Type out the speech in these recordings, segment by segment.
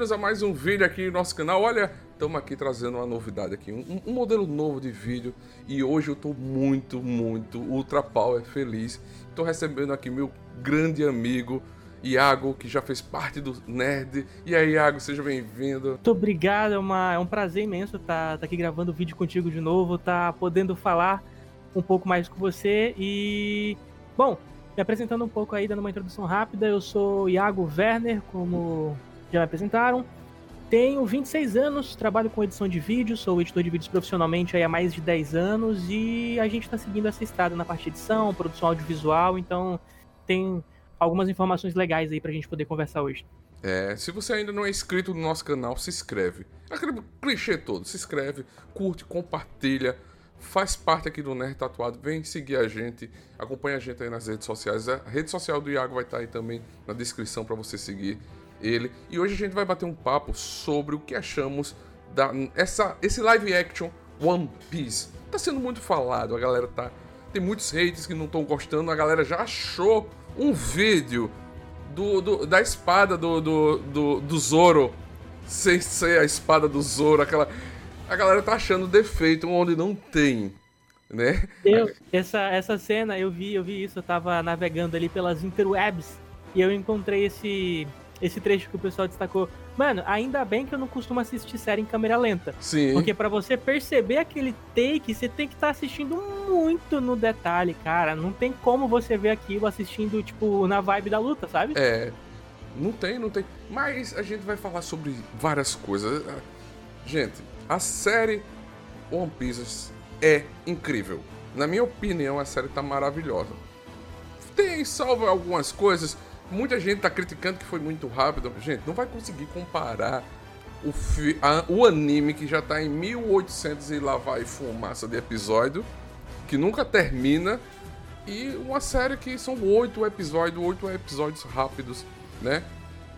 Bem-vindos a mais um vídeo aqui no nosso canal. Olha, estamos aqui trazendo uma novidade aqui, um, um, modelo novo de vídeo e hoje eu estou muito, muito ultra power feliz. Estou recebendo aqui meu grande amigo Iago, que já fez parte do Nerd. E aí, Iago, seja bem-vindo. Muito obrigado, é, uma, é um prazer imenso estar tá, tá aqui gravando o vídeo contigo de novo, tá podendo falar um pouco mais com você e... Bom, me apresentando um pouco aí, dando uma introdução rápida, eu sou Iago Werner, como já me apresentaram. Tenho 26 anos, trabalho com edição de vídeo, sou editor de vídeos profissionalmente há mais de 10 anos e a gente está seguindo essa estrada na parte de edição, produção audiovisual, então tem algumas informações legais aí para a gente poder conversar hoje. É, se você ainda não é inscrito no nosso canal, se inscreve. Aquele clichê todo, se inscreve, curte, compartilha faz parte aqui do Nerd Tatuado, vem seguir a gente, acompanha a gente aí nas redes sociais. A rede social do Iago vai estar aí também na descrição para você seguir ele. E hoje a gente vai bater um papo sobre o que achamos da essa esse live action One Piece. Tá sendo muito falado, a galera tá tem muitos haters que não estão gostando, a galera já achou um vídeo do, do da espada do, do, do, do Zoro sem ser a espada do Zoro, aquela a galera tá achando defeito onde não tem, né? Eu, essa, essa cena, eu vi, eu vi isso, eu tava navegando ali pelas interwebs e eu encontrei esse esse trecho que o pessoal destacou. Mano, ainda bem que eu não costumo assistir série em câmera lenta. Sim. Porque para você perceber aquele take, você tem que estar tá assistindo muito no detalhe, cara. Não tem como você ver aquilo assistindo, tipo, na vibe da luta, sabe? É. Não tem, não tem. Mas a gente vai falar sobre várias coisas. Gente, a série One Piece é incrível. Na minha opinião, a série tá maravilhosa. Tem salvo algumas coisas. Muita gente tá criticando que foi muito rápido. Gente, não vai conseguir comparar o, fi, a, o anime que já tá em 1800 e lá vai fumaça de episódio, que nunca termina, e uma série que são oito episódios, oito episódios rápidos, né?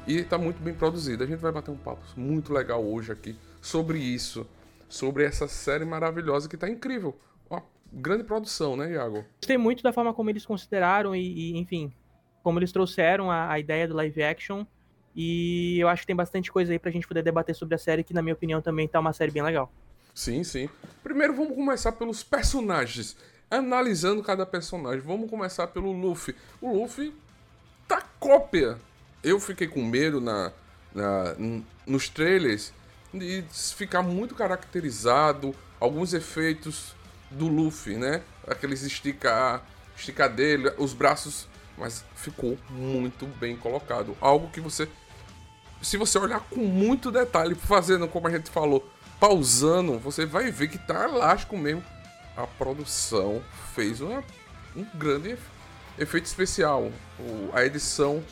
E tá muito bem produzida. A gente vai bater um papo muito legal hoje aqui sobre isso, sobre essa série maravilhosa que tá incrível. Uma grande produção, né, Iago? Gostei muito da forma como eles consideraram e, e enfim, como eles trouxeram a, a, ideia do live action. E eu acho que tem bastante coisa aí pra gente poder debater sobre a série, que na minha opinião também tá uma série bem legal. Sim, sim. Primeiro vamos começar pelos personagens. Analisando cada personagem. Vamos começar pelo Luffy. O Luffy tá cópia. Eu fiquei com medo na, na nos trailers e ficar muito caracterizado, alguns efeitos do Luffy, né? Aqueles esticar, esticar dele, os braços, mas ficou muito bem colocado. Algo que você, se você olhar com muito detalhe, fazendo como a gente falou, pausando, você vai ver que tá elástico mesmo. A produção fez uma, um grande efeito especial. O, a edição,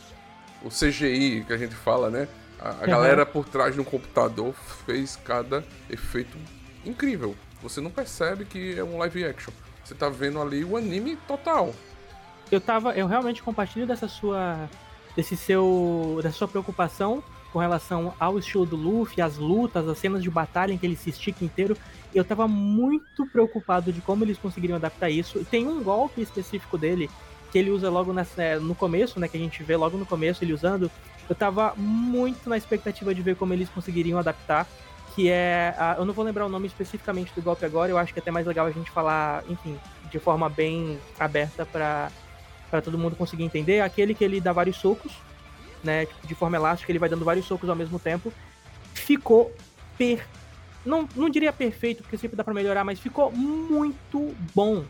o CGI que a gente fala, né? A, a uhum. galera por trás de um computador fez cada efeito incrível. Você não percebe que é um live action. Você tá vendo ali o anime total. Eu tava, eu realmente compartilho dessa sua desse seu, dessa sua preocupação com relação ao estilo do Luffy, as lutas, as cenas de batalha em que ele se estica inteiro. Eu tava muito preocupado de como eles conseguiriam adaptar isso. Tem um golpe específico dele que ele usa logo nessa, no começo, né? Que a gente vê logo no começo ele usando. Eu tava muito na expectativa de ver como eles conseguiriam adaptar. Que é. A, eu não vou lembrar o nome especificamente do golpe agora, eu acho que é até mais legal a gente falar, enfim, de forma bem aberta para todo mundo conseguir entender. Aquele que ele dá vários socos, né? Tipo, de forma elástica, ele vai dando vários socos ao mesmo tempo. Ficou per. Não, não diria perfeito, porque sempre dá pra melhorar, mas ficou muito bom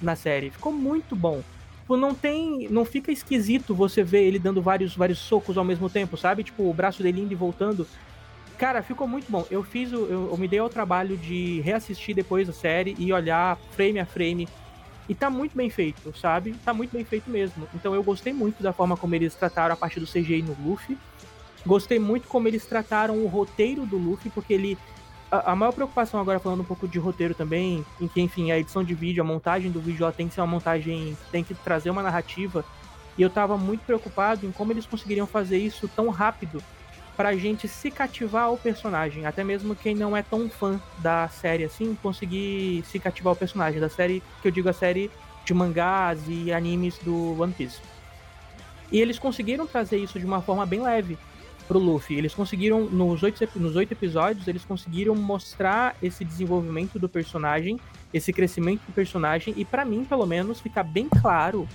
na série. Ficou muito bom. Tipo, não tem. Não fica esquisito você ver ele dando vários, vários socos ao mesmo tempo, sabe? Tipo, o braço dele indo e voltando. Cara, ficou muito bom. Eu fiz o. Eu, eu me dei ao trabalho de reassistir depois a série e olhar frame a frame e tá muito bem feito, sabe? Tá muito bem feito mesmo. Então eu gostei muito da forma como eles trataram a parte do CGI no Luffy. Gostei muito como eles trataram o roteiro do Luffy, porque ele. A, a maior preocupação agora, falando um pouco de roteiro também, em que, enfim, a edição de vídeo, a montagem do vídeo, ela tem que ser uma montagem. tem que trazer uma narrativa. E eu tava muito preocupado em como eles conseguiriam fazer isso tão rápido pra gente se cativar ao personagem. Até mesmo quem não é tão fã da série assim, conseguir se cativar ao personagem. Da série, que eu digo a série de mangás e animes do One Piece. E eles conseguiram trazer isso de uma forma bem leve pro Luffy. Eles conseguiram, nos oito, nos oito episódios, eles conseguiram mostrar esse desenvolvimento do personagem, esse crescimento do personagem, e para mim, pelo menos, fica bem claro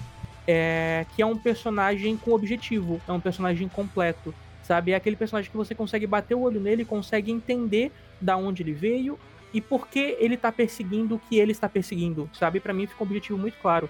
é, que é um personagem com objetivo, é um personagem completo sabe? É aquele personagem que você consegue bater o olho nele, consegue entender da onde ele veio e por que ele tá perseguindo o que ele está perseguindo, sabe? Para mim fica um objetivo muito claro.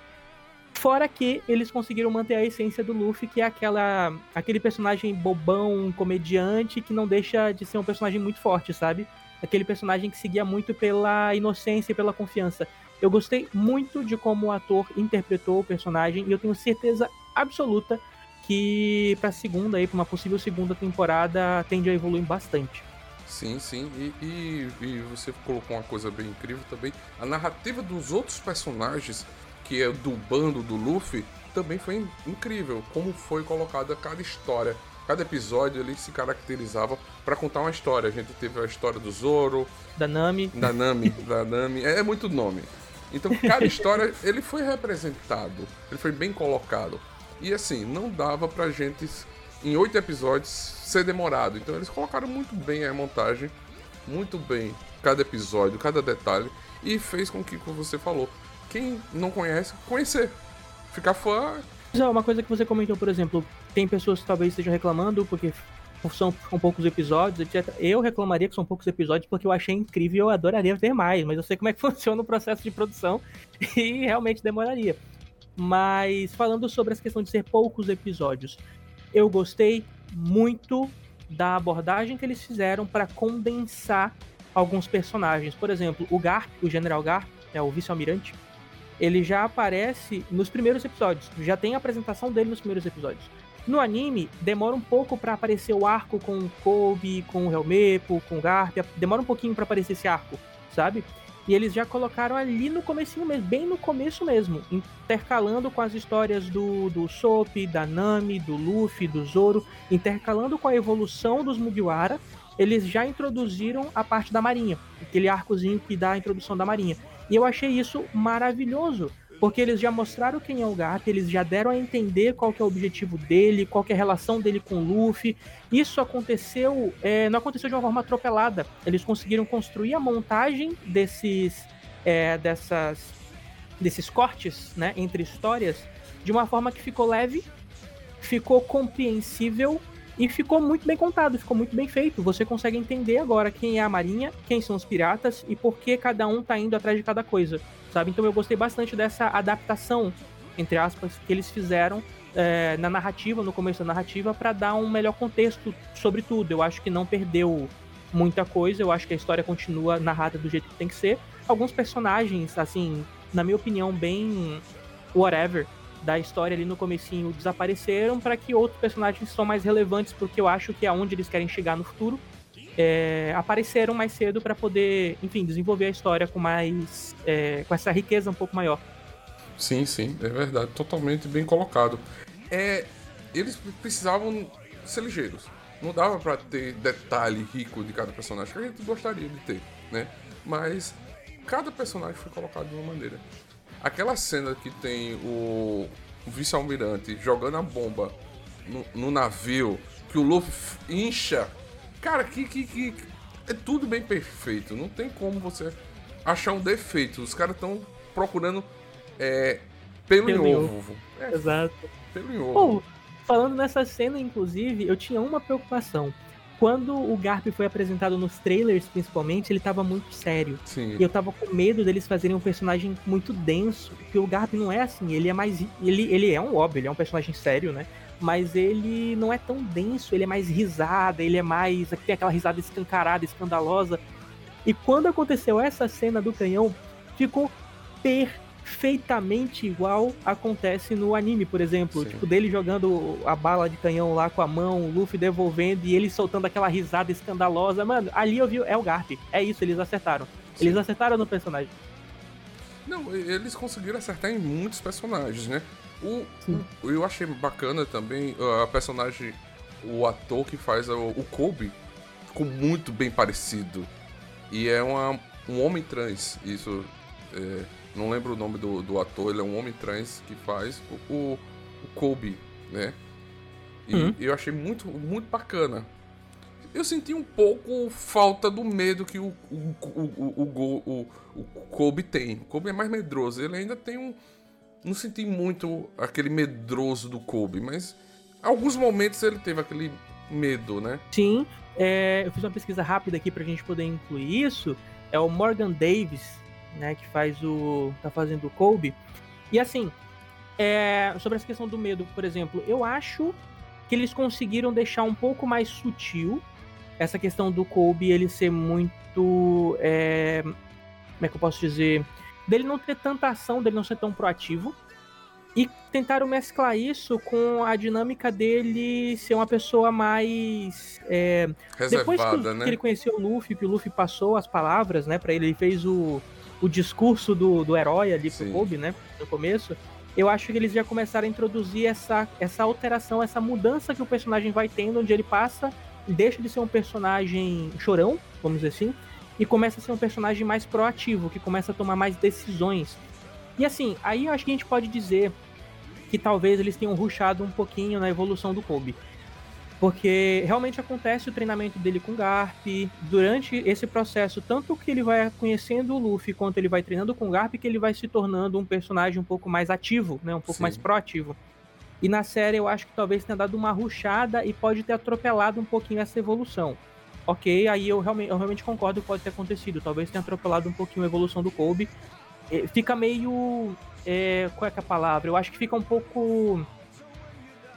Fora que eles conseguiram manter a essência do Luffy, que é aquela aquele personagem bobão, comediante, que não deixa de ser um personagem muito forte, sabe? Aquele personagem que seguia muito pela inocência e pela confiança. Eu gostei muito de como o ator interpretou o personagem e eu tenho certeza absoluta que para segunda aí, para uma possível segunda temporada, tende a evoluir bastante. Sim, sim. E, e, e, você colocou uma coisa bem incrível também. A narrativa dos outros personagens, que é do bando do Luffy, também foi incrível. Como foi colocada cada história. Cada episódio ele se caracterizava para contar uma história. A gente teve a história do Zoro, da Nami, da Nami, da Nami. É, é muito nome. Então cada história ele foi representado, ele foi bem colocado. E assim, não dava pra gente, em oito episódios, ser demorado. Então eles colocaram muito bem a montagem, muito bem cada episódio, cada detalhe, e fez com que, como você falou, quem não conhece, conhecer. Ficar fã. Uma coisa que você comentou, por exemplo, tem pessoas que talvez estejam reclamando porque são, são poucos episódios, etc. Eu reclamaria que são poucos episódios porque eu achei incrível, eu adoraria ver mais, mas eu sei como é que funciona o processo de produção e realmente demoraria. Mas falando sobre essa questão de ser poucos episódios, eu gostei muito da abordagem que eles fizeram para condensar alguns personagens. Por exemplo, o Garp, o General Garp, é o vice-almirante, ele já aparece nos primeiros episódios, já tem a apresentação dele nos primeiros episódios. No anime, demora um pouco para aparecer o arco com o Kobe, com o Helmepo, com o Garp, demora um pouquinho para aparecer esse arco, sabe? E eles já colocaram ali no comecinho mesmo, bem no começo mesmo, intercalando com as histórias do, do Sop, da Nami, do Luffy, do Zoro, intercalando com a evolução dos Mugiwara, eles já introduziram a parte da marinha, aquele arcozinho que dá a introdução da marinha. E eu achei isso maravilhoso, porque eles já mostraram quem é o Garp, eles já deram a entender qual é o objetivo dele, qual é a relação dele com o Luffy. Isso aconteceu, é, não aconteceu de uma forma atropelada. Eles conseguiram construir a montagem desses, é, dessas, desses cortes, né, entre histórias, de uma forma que ficou leve, ficou compreensível e ficou muito bem contado, ficou muito bem feito. Você consegue entender agora quem é a Marinha, quem são os piratas e por que cada um tá indo atrás de cada coisa sabe? Então eu gostei bastante dessa adaptação, entre aspas, que eles fizeram é, na narrativa, no começo da narrativa, para dar um melhor contexto sobre tudo. Eu acho que não perdeu muita coisa, eu acho que a história continua narrada do jeito que tem que ser. Alguns personagens, assim, na minha opinião, bem whatever da história ali no comecinho desapareceram para que outros personagens são mais relevantes porque eu acho que é onde eles querem chegar no futuro é, apareceram mais cedo para poder, enfim, desenvolver a história com mais, é, com essa riqueza um pouco maior. Sim, sim, é verdade, totalmente bem colocado. É, eles precisavam ser ligeiros. Não dava pra ter detalhe rico de cada personagem que a gente gostaria de ter, né? Mas cada personagem foi colocado de uma maneira. Aquela cena que tem o, o vice-almirante jogando a bomba no, no, navio, que o Luffy incha. Cara, que, que, que. É tudo bem perfeito. Não tem como você achar um defeito. Os caras estão procurando é, pelo, pelo em ovo. ovo. É, Exato. Pelo em ovo. falando nessa cena, inclusive, eu tinha uma preocupação quando o Garp foi apresentado nos trailers, principalmente, ele tava muito sério. Sim. E eu tava com medo deles fazerem um personagem muito denso, porque o Garp não é assim, ele é mais ele, ele é um óbvio, ele é um personagem sério, né? Mas ele não é tão denso, ele é mais risada, ele é mais tem aquela risada escancarada, escandalosa. E quando aconteceu essa cena do canhão, ficou perfeito perfeitamente igual acontece no anime, por exemplo. Sim. Tipo, dele jogando a bala de canhão lá com a mão, o Luffy devolvendo e ele soltando aquela risada escandalosa. Mano, ali eu vi, é o Garp. É isso, eles acertaram. Sim. Eles acertaram no personagem. Não, eles conseguiram acertar em muitos personagens, né? O, o eu achei bacana também a personagem, o ator que faz o, o Kobe, ficou muito bem parecido. E é uma, um homem trans, isso é, não lembro o nome do, do ator, ele é um homem trans que faz o, o, o Kobe, né? E uhum. eu achei muito, muito bacana. Eu senti um pouco falta do medo que o, o, o, o, o, Kobe tem. O Kobe é mais medroso. Ele ainda tem um. Não senti muito aquele medroso do Kobe, mas alguns momentos ele teve aquele medo, né? Sim. É, eu fiz uma pesquisa rápida aqui pra gente poder incluir isso. É o Morgan Davis, né, que faz o tá fazendo o Kobe. E assim, é, sobre essa questão do medo, por exemplo, eu acho que eles conseguiram deixar um pouco mais sutil essa questão do Kobe ele ser muito, é, como é que eu posso dizer, dele não ter tanta ação, dele não ser tão proativo. E tentaram mesclar isso com a dinâmica dele ser uma pessoa mais. É, depois que, né? que, ele conheceu o Luffy, que o Luffy passou as palavras, né, para ele, ele fez o, o discurso do, do herói ali pro Sim. Kobe, né? No começo. Eu acho que eles já começaram a introduzir essa, essa alteração, essa mudança que o personagem vai tendo, onde ele passa, deixa de ser um personagem chorão, vamos dizer assim, e começa a ser um personagem mais proativo, que começa a tomar mais decisões. E assim, aí eu acho que a gente pode dizer que talvez eles tenham ruxado um pouquinho na evolução do Kobe. Porque realmente acontece o treinamento dele com Garp. Durante esse processo, tanto que ele vai conhecendo o Luffy, quanto ele vai treinando com Garp, que ele vai se tornando um personagem um pouco mais ativo, né? Um pouco Sim. mais proativo. E na série eu acho que talvez tenha dado uma ruchada e pode ter atropelado um pouquinho essa evolução. Ok, aí eu realmente, eu realmente concordo que pode ter acontecido. Talvez tenha atropelado um pouquinho a evolução do Kobe. É, fica meio. É, qual é, é a palavra? Eu acho que fica um pouco.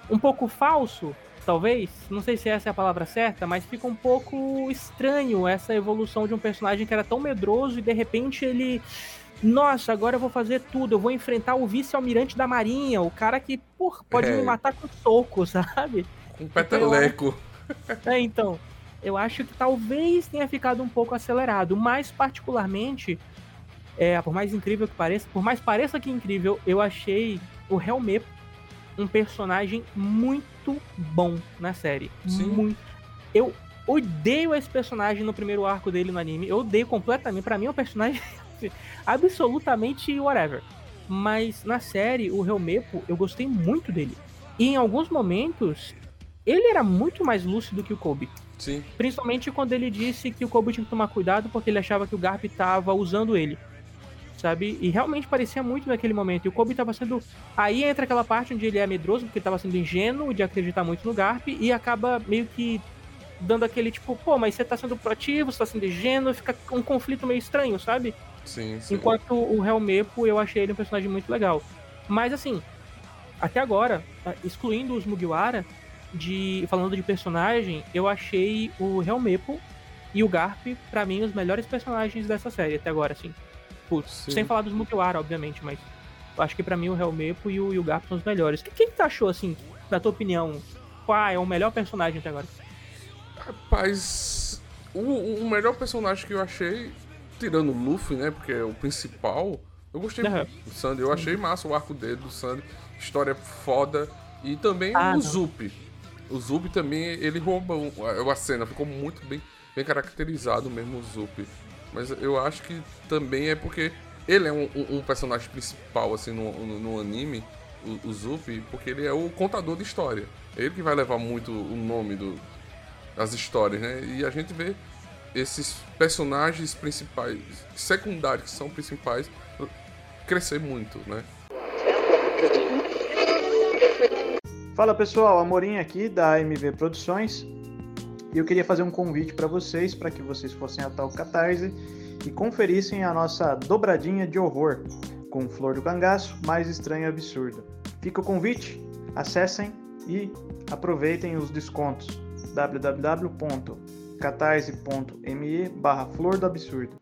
Um pouco falso talvez, não sei se essa é a palavra certa, mas fica um pouco estranho essa evolução de um personagem que era tão medroso e de repente ele. Nossa, agora eu vou fazer tudo, eu vou enfrentar o vice-almirante da marinha, o cara que, por, pode é. me matar com soco, sabe? Com um peteleco. Então, é, então. Eu acho que talvez tenha ficado um pouco acelerado, mas particularmente, é, por mais incrível que pareça, por mais pareça que incrível, eu achei o Helmep um personagem muito bom na série. Sim. Muito. Eu odeio esse personagem no primeiro arco dele no anime. Eu odeio completamente. Para mim é um personagem absolutamente whatever. Mas na série, o Helmepo, eu gostei muito dele. E em alguns momentos, ele era muito mais lúcido que o Kobe. Sim. Principalmente quando ele disse que o Kobe tinha que tomar cuidado porque ele achava que o Garp estava usando ele sabe? E realmente parecia muito naquele momento. E o Kobe tava sendo. Aí entra aquela parte onde ele é medroso, porque ele tava sendo ingênuo de acreditar muito no Garp, e acaba meio que dando aquele tipo, pô, mas você tá sendo proativo, você tá sendo ingênuo, fica um conflito meio estranho, sabe? Sim, sim. Enquanto o Helmepo, eu achei ele um personagem muito legal. Mas assim, até agora, tá, excluindo os Mugiwara, de falando de personagem, eu achei o Helmepo e o Garp, para mim, os melhores personagens dessa série até agora, assim. Tipo, sem falar dos Mugiwara, obviamente, mas eu acho que para mim o Helmepo e o, e o Garp são os melhores. O que, que tu achou, assim, na tua opinião? Qual é o melhor personagem até agora? Rapaz, o, o melhor personagem que eu achei, tirando o Luffy, né, porque é o principal, eu gostei uhum. muito do Sandy. Eu achei massa o arco dele, do Sandy. História foda. E também ah, o não. Zup. O Zup também, ele rouba a cena, ficou muito bem, bem caracterizado mesmo o Zup. Mas eu acho que também é porque ele é um, um personagem principal, assim, no, no, no anime, o, o porque ele é o contador de história. É ele que vai levar muito o nome do, das histórias, né? E a gente vê esses personagens principais, secundários, que são principais, crescer muito, né? Fala pessoal, Amorim aqui da AMV Produções. E eu queria fazer um convite para vocês, para que vocês fossem até o Catarse e conferissem a nossa dobradinha de horror com Flor do Cangaço, mais estranho e absurdo. Fica o convite, acessem e aproveitem os descontos www.catarse.me barra Flor do Absurdo.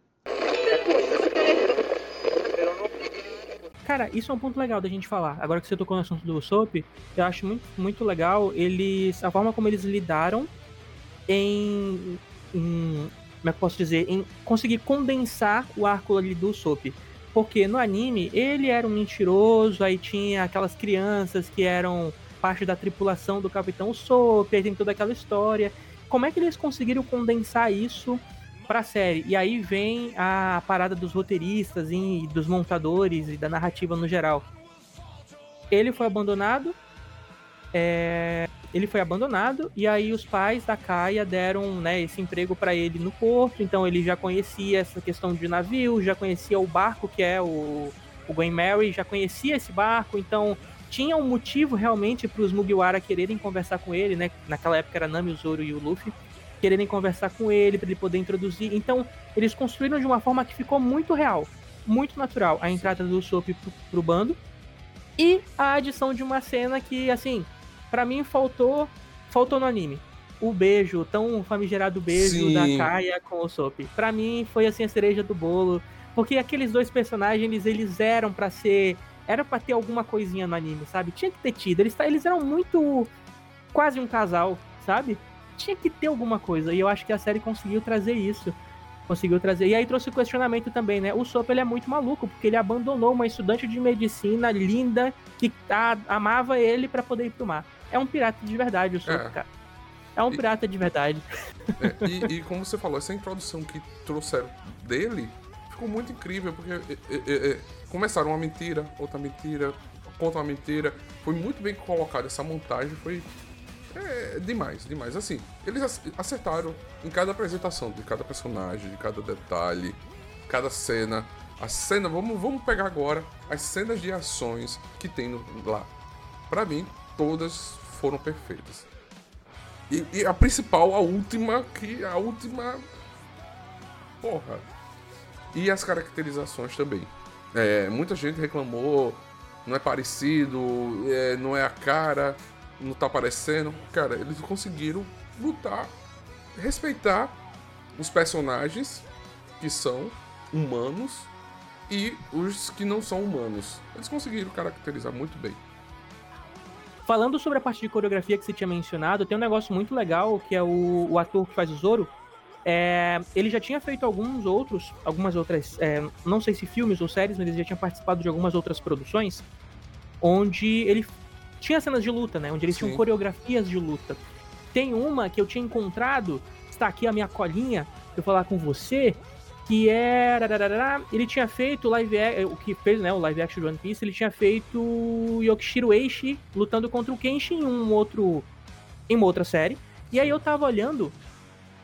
Cara, isso é um ponto legal da gente falar. Agora que você tocou no assunto do Soap, eu acho muito, muito legal eles. a forma como eles lidaram em, em. Como é que posso dizer? Em conseguir condensar o arco ali do Soap. Porque no anime ele era um mentiroso, aí tinha aquelas crianças que eram parte da tripulação do Capitão Soap, aí tem toda aquela história. Como é que eles conseguiram condensar isso pra série? E aí vem a parada dos roteiristas e dos montadores e da narrativa no geral. Ele foi abandonado, é, ele foi abandonado e aí os pais da Kaia deram né, esse emprego para ele no porto, então ele já conhecia essa questão de navio, já conhecia o barco que é o, o Gwen Mary, já conhecia esse barco, então tinha um motivo realmente para os Mugiwara quererem conversar com ele, né? Naquela época era Nami, o Zoro e o Luffy, quererem conversar com ele para ele poder introduzir. Então, eles construíram de uma forma que ficou muito real, muito natural a entrada do Soap pro, pro bando e a adição de uma cena que, assim, para mim faltou, faltou no anime. O beijo, tão famigerado beijo Sim. da Kaia com o Soap. Para mim foi assim a cereja do bolo, porque aqueles dois personagens eles eram para ser era para ter alguma coisinha no anime, sabe? Tinha que ter tido. Eles, eles eram muito. quase um casal, sabe? Tinha que ter alguma coisa. E eu acho que a série conseguiu trazer isso. Conseguiu trazer. E aí trouxe o questionamento também, né? O Sop ele é muito maluco, porque ele abandonou uma estudante de medicina linda que tá, amava ele para poder ir pro mar. É um pirata de verdade, o Sop, é. cara. É um e, pirata de verdade. É, e, e, como você falou, essa introdução que trouxeram dele ficou muito incrível, porque é, é, é começaram uma mentira, outra mentira, conta uma mentira. Foi muito bem colocada essa montagem, foi é, demais, demais. Assim, eles acertaram em cada apresentação de cada personagem, de cada detalhe, cada cena. A cena, vamos, vamos pegar agora as cenas de ações que tem no, lá. Para mim, todas foram perfeitas. E, e, a principal, a última, que a última. Porra. E as caracterizações também. É, muita gente reclamou, não é parecido, é, não é a cara, não tá aparecendo. Cara, eles conseguiram lutar, respeitar os personagens que são humanos e os que não são humanos. Eles conseguiram caracterizar muito bem. Falando sobre a parte de coreografia que você tinha mencionado, tem um negócio muito legal que é o, o ator que faz o Zoro, é, ele já tinha feito alguns outros, algumas outras, é, não sei se filmes ou séries, mas ele já tinha participado de algumas outras produções, onde ele tinha cenas de luta, né? Onde eles Sim. tinham coreografias de luta. Tem uma que eu tinha encontrado, está aqui a minha colinha, eu falar com você, que era. Ele tinha feito live o que fez, né? O live action de One Piece, ele tinha feito Yokishiro Eishi lutando contra o Kenshin em um outro. em uma outra série. E aí eu tava olhando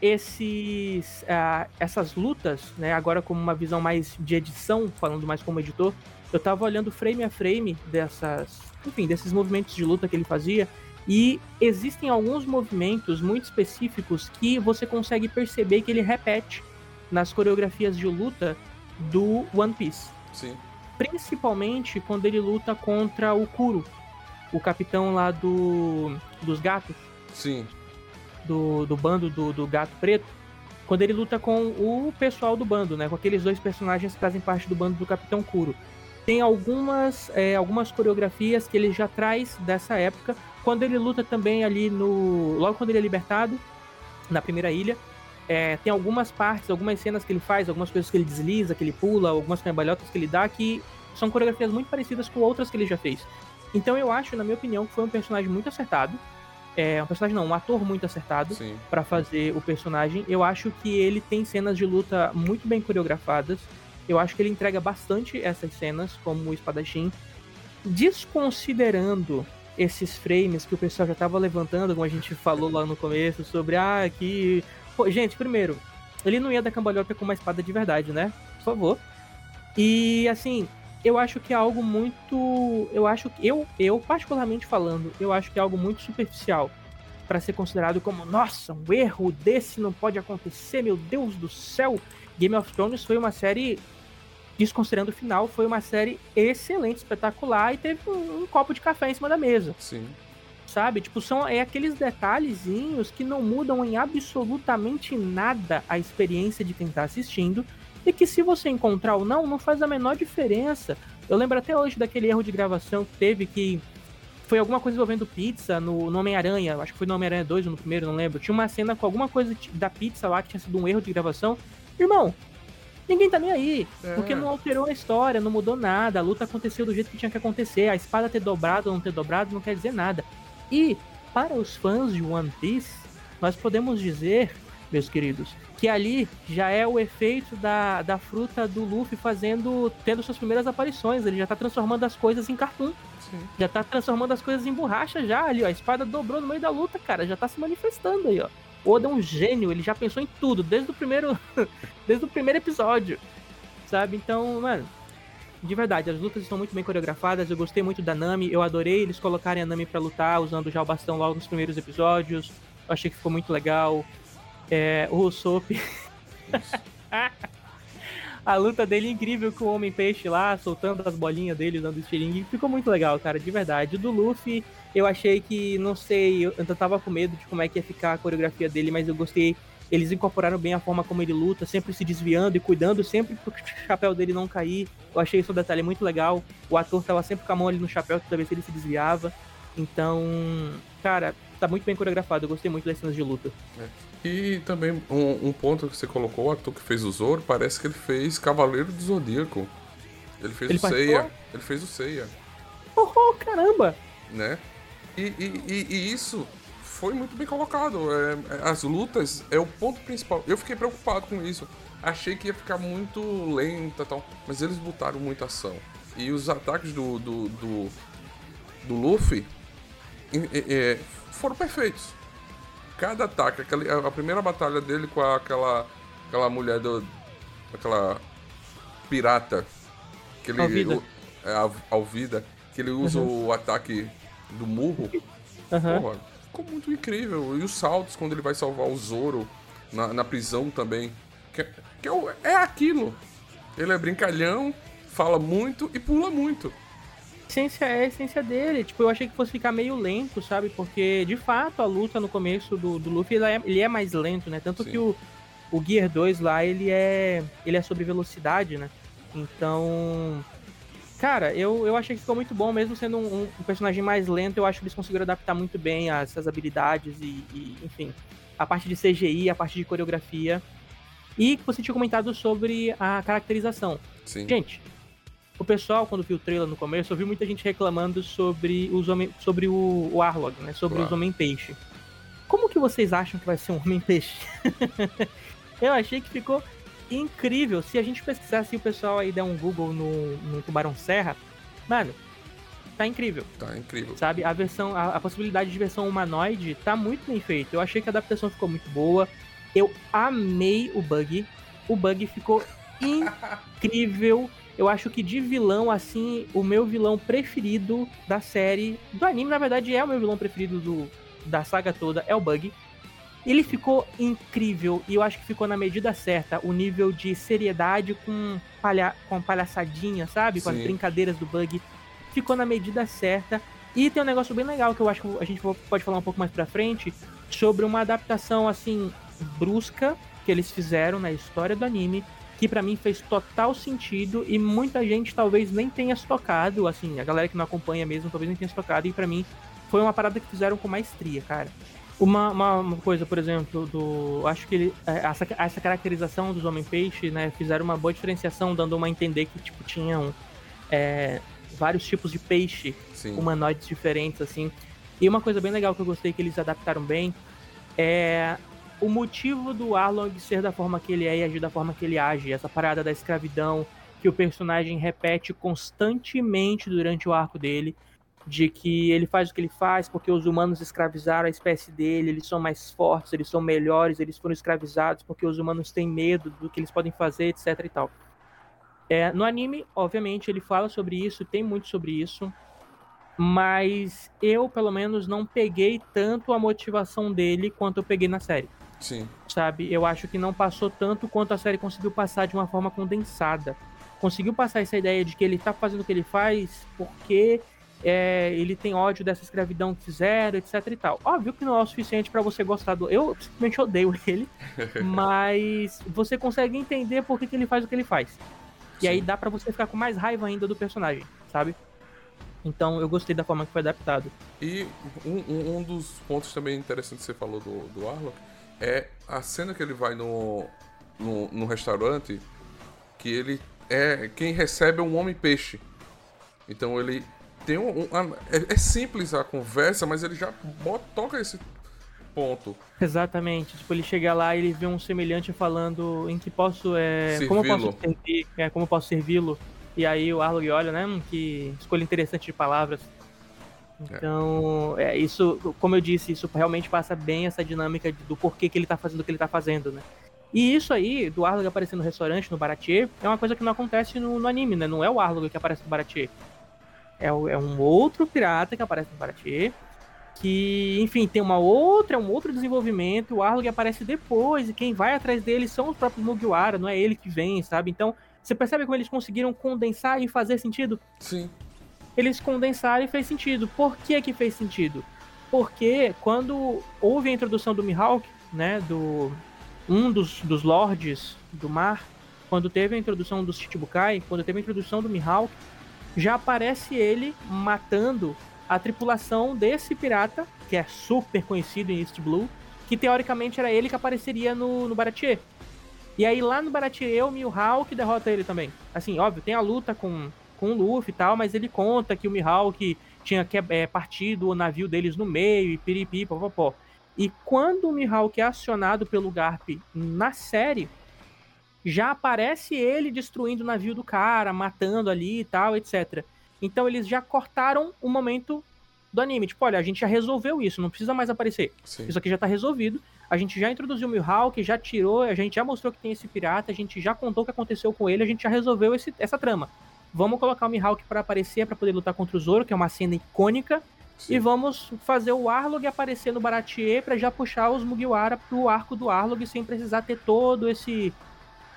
esses, uh, essas lutas, né, agora como uma visão mais de edição, falando mais como editor, eu tava olhando frame a frame dessas, enfim, desses movimentos de luta que ele fazia, e existem alguns movimentos muito específicos que você consegue perceber que ele repete nas coreografias de luta do One Piece. Sim. Principalmente quando ele luta contra o Kuro, o capitão lá do dos gatos. Sim do, do bando do, do Gato Preto, quando ele luta com o pessoal do bando, né? Com aqueles dois personagens que fazem parte do bando do Capitão Kuro. Tem algumas, é, algumas coreografias que ele já traz dessa época. Quando ele luta também ali no. Logo quando ele é libertado, na primeira ilha. É, tem algumas partes, algumas cenas que ele faz, algumas coisas que ele desliza, que ele pula, algumas cambalhotas que ele dá, que são coreografias muito parecidas com outras que ele já fez. Então eu acho, na minha opinião, que foi um personagem muito acertado. É, um personagem não, um ator muito acertado para fazer o personagem. Eu acho que ele tem cenas de luta muito bem coreografadas. Eu acho que ele entrega bastante essas cenas como o espadachim. Desconsiderando esses frames que o pessoal já tava levantando, como a gente falou lá no começo, sobre ah, que. Pô, gente, primeiro, ele não ia dar cambalhota com uma espada de verdade, né? Por favor. E assim, eu acho que é algo muito. Eu acho que. Eu, eu particularmente falando, eu acho que é algo muito superficial para ser considerado como, nossa, um erro desse não pode acontecer, meu Deus do céu. Game of Thrones foi uma série, desconsiderando o final, foi uma série excelente, espetacular e teve um, um copo de café em cima da mesa. Sim. Sabe? Tipo, são é aqueles detalhezinhos que não mudam em absolutamente nada a experiência de quem tá assistindo e que se você encontrar ou não, não faz a menor diferença. Eu lembro até hoje daquele erro de gravação que teve que foi alguma coisa envolvendo pizza no, no Homem-Aranha, acho que foi no Homem-Aranha 2 ou no primeiro, não lembro. Tinha uma cena com alguma coisa da pizza lá que tinha sido um erro de gravação. Irmão, ninguém tá nem aí, é. porque não alterou a história, não mudou nada, a luta aconteceu do jeito que tinha que acontecer, a espada ter dobrado ou não ter dobrado não quer dizer nada. E, para os fãs de One Piece, nós podemos dizer meus queridos. Que ali já é o efeito da, da fruta do Luffy fazendo, tendo suas primeiras aparições. Ele já tá transformando as coisas em cartoon. Sim. Já tá transformando as coisas em borracha já ali, ó. A espada dobrou no meio da luta, cara. Já tá se manifestando aí, ó. Oda é um gênio, ele já pensou em tudo, desde o primeiro. desde o primeiro episódio. Sabe? Então, mano, de verdade, as lutas estão muito bem coreografadas. Eu gostei muito da Nami. Eu adorei eles colocarem a Nami para lutar usando já o bastão logo nos primeiros episódios. Eu achei que ficou muito legal. É, o Usopp. a luta dele é incrível com o Homem-Peixe lá, soltando as bolinhas dele, dando estilingue. Ficou muito legal, cara, de verdade. O do Luffy, eu achei que, não sei, eu, eu tava com medo de como é que ia ficar a coreografia dele, mas eu gostei. Eles incorporaram bem a forma como ele luta, sempre se desviando e cuidando, sempre pro chapéu dele não cair. Eu achei isso um detalhe muito legal. O ator tava sempre com a mão ali no chapéu, toda vez que ele se desviava. Então, cara, tá muito bem coreografado. Eu gostei muito das cenas de luta. É. E também um, um, ponto que você colocou, o ator que fez o Zoro, parece que ele fez Cavaleiro do Zodíaco. Ele fez ele o Seiya. Ele fez o Seiya. Oh, oh caramba! Né? E, e, e, e, isso foi muito bem colocado. É, é, as lutas é o ponto principal. Eu fiquei preocupado com isso. Achei que ia ficar muito lenta e tal. Mas eles botaram muita ação. E os ataques do, do, do, do Luffy é, foram perfeitos cada ataque, aquele, a primeira batalha dele com a, aquela, aquela mulher do. aquela pirata. Que ele, Alvida. O, é, Alvida, que ele usa uhum. o ataque do murro. Uhum. Porra, ficou muito incrível. E os saltos quando ele vai salvar o Zoro na, na prisão também. Que, que é, é aquilo. Ele é brincalhão, fala muito e pula muito essência é a essência dele. Tipo, eu achei que fosse ficar meio lento, sabe? Porque, de fato, a luta no começo do, do Luffy, ele é, ele é mais lento, né? Tanto Sim. que o, o Gear 2 lá, ele é, ele é sobre velocidade, né? Então... Cara, eu, eu achei que ficou muito bom, mesmo sendo um, um personagem mais lento, eu acho que eles conseguiram adaptar muito bem essas habilidades e, e, enfim, a parte de CGI, a parte de coreografia. E você tinha comentado sobre a caracterização. Sim. Gente, o pessoal, quando viu o trailer no começo, eu vi muita gente reclamando sobre os homem, sobre o, o Arlog, né? Sobre claro. os Homem-Peixe. Como que vocês acham que vai ser um Homem-Peixe? eu achei que ficou incrível. Se a gente pesquisar, se o pessoal aí der um Google no, no Tubarão Serra, mano, tá incrível. Tá incrível. Sabe? A versão, a, a, possibilidade de versão humanoide tá muito bem feita. Eu achei que a adaptação ficou muito boa. Eu amei o bug. O bug ficou incrível. Eu acho que de vilão, assim, o meu vilão preferido da série, do anime, na verdade, é o meu vilão preferido do, da saga toda, é o Bug. Ele ficou incrível e eu acho que ficou na medida certa o nível de seriedade com, palha, com palhaçadinha, sabe? Com Sim. as brincadeiras do Bug. Ficou na medida certa. E tem um negócio bem legal que eu acho que a gente pode falar um pouco mais pra frente sobre uma adaptação assim brusca que eles fizeram na história do anime que para mim fez total sentido e muita gente talvez nem tenha se tocado, assim, a galera que não acompanha mesmo talvez nem tenha se tocado, e para mim foi uma parada que fizeram com maestria, cara. Uma, uma, uma coisa, por exemplo, do. Acho que ele, é, essa, essa caracterização dos Homem-Peixe, né? Fizeram uma boa diferenciação, dando uma a entender que, tipo, tinham. É, vários tipos de peixe Sim. humanoides diferentes, assim. E uma coisa bem legal que eu gostei que eles adaptaram bem é o motivo do Arlong ser da forma que ele é e agir da forma que ele age. Essa parada da escravidão que o personagem repete constantemente durante o arco dele. De que ele faz o que ele faz porque os humanos escravizaram a espécie dele, eles são mais fortes, eles são melhores, eles foram escravizados porque os humanos têm medo do que eles podem fazer, etc e tal. É, no anime, obviamente, ele fala sobre isso, tem muito sobre isso, mas eu, pelo menos, não peguei tanto a motivação dele quanto eu peguei na série, Sim. sabe? Eu acho que não passou tanto quanto a série conseguiu passar de uma forma condensada. Conseguiu passar essa ideia de que ele tá fazendo o que ele faz porque é, ele tem ódio dessa escravidão que fizeram, etc e tal. Óbvio que não é o suficiente pra você gostar do. Eu simplesmente odeio ele, mas você consegue entender por que, que ele faz o que ele faz. E aí dá pra você ficar com mais raiva ainda do personagem, sabe? Então eu gostei da forma que foi adaptado. E um, um- dos pontos também interessantes que você falou do, do Arlok é a cena que ele vai no, no, no restaurante, que ele é. Quem recebe é um homem-peixe. Então ele tem um. um- é, é simples a conversa, mas ele já bota, toca esse ponto. Exatamente. Tipo, ele chega lá e ele vê um semelhante falando em que posso. É, como posso servir, é, como posso servi-lo. E aí o Arlong olha, né? hum, Que escolha interessante de palavras. Então, é, isso, como eu disse, isso realmente passa bem essa dinâmica do porquê que ele tá fazendo o que ele tá fazendo, né? E isso aí, do Arlong aparecer no restaurante, no Baratier, é uma coisa que não acontece no, no anime, né? Não é o Arlong que aparece no Baratier. É, é um outro pirata que aparece no Baratier. Que, enfim, tem uma outra, um outro desenvolvimento. O Arlong aparece depois, e quem vai atrás dele são os próprios Mugiwara, não é ele que vem, sabe? Então, você percebe como eles conseguiram condensar e fazer sentido? Sim. eles condensaram e fez sentido. Por que que fez sentido? Porque quando houve a introdução do Mihawk, né, do um dos, dos lords do mar, quando teve a introdução dos Chichibukai, quando teve a introdução do Mihawk, já aparece ele matando a tripulação desse pirata, que é super conhecido em East Blue, que teoricamente era ele que apareceria no, no Baratier. E aí lá no Baratier, o Mihawk derrota ele também. Assim, óbvio, tem a luta com, com o Luffy e tal, mas ele conta que o Mihawk tinha que, é, partido o navio deles no meio e piripi, popopó. E quando o Mihawk é acionado pelo Garp na série, já aparece ele destruindo o navio do cara, matando ali e tal, etc. Então eles já cortaram o momento do anime. Tipo, olha, a gente já resolveu isso, não precisa mais aparecer. Sim. Isso aqui já tá resolvido. A gente já introduziu o Mihawk, já tirou, a gente já mostrou que tem esse pirata, a gente já contou o que aconteceu com ele, a gente já resolveu esse- essa trama. Vamos colocar o Mihawk para aparecer, para poder lutar contra o Zoro, que é uma cena icônica, Sim. e vamos fazer o Arlong aparecer no Baratier para já puxar os Mugiwara pro arco do Arlong sem precisar ter todo esse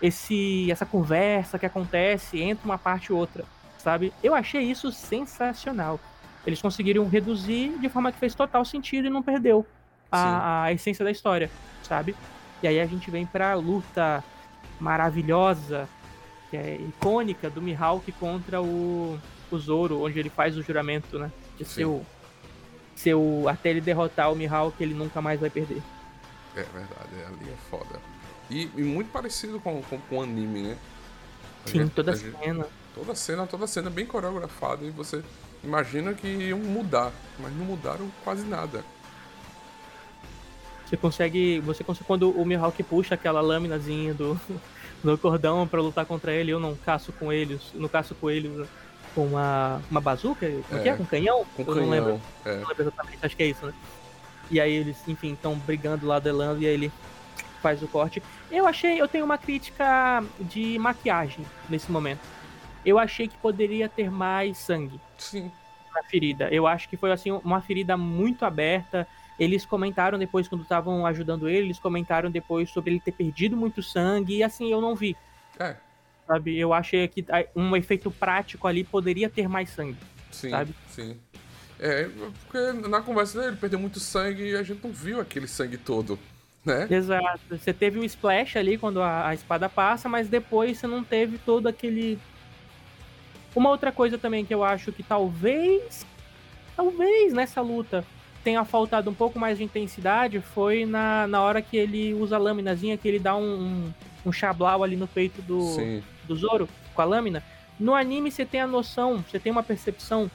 esse essa conversa que acontece entre uma parte e outra, sabe? Eu achei isso sensacional. Eles conseguiram reduzir de forma que fez total sentido e não perdeu a, a essência da história, sabe? E aí a gente vem pra luta maravilhosa, que é icônica do Mihawk contra o, o Zoro, onde ele faz o juramento, né? De Sim. ser o- Até ele derrotar o Mihawk, ele nunca mais vai perder. É verdade, é, ali é foda. E, e muito parecido com, com, com o anime, né? A Sim, gente- toda a gente- cena. Toda cena, toda cena bem coreografada e você imagina que iam mudar, mas não mudaram quase nada. Você consegue. Você consegue. Quando o Mihawk puxa aquela lâminazinha do, do cordão pra lutar contra ele, eu não caço com eles. Não caço coelhos com uma, uma bazuca? Como que é? É, Com canhão? Com eu não lembro. canhão. É, Não lembro exatamente, acho que é isso, né? E aí eles, enfim, estão brigando lá duelando e aí ele faz o corte. Eu achei, eu tenho uma crítica de maquiagem nesse momento. Eu achei que poderia ter mais sangue sim. na ferida. Eu acho que foi assim uma ferida muito aberta. Eles comentaram depois quando estavam ajudando ele, eles comentaram depois sobre ele ter perdido muito sangue e assim eu não vi, É, sabe? Eu achei que ah, um efeito prático ali poderia ter mais sangue. sim. Sabe? Sim. É, porque na conversa dele ele perdeu muito sangue e a gente não viu aquele sangue todo, né? Exato. Você teve um splash ali quando a, a espada passa, mas depois você não teve todo aquele. Uma outra coisa também que eu acho que talvez. Talvez nessa luta tenha faltado um pouco mais de intensidade foi na, na hora que ele usa a lâminazinha, que ele dá um, um, um chablau ali no peito do, Sim. do Zoro com a lâmina. No anime você tem a noção, você tem uma percepção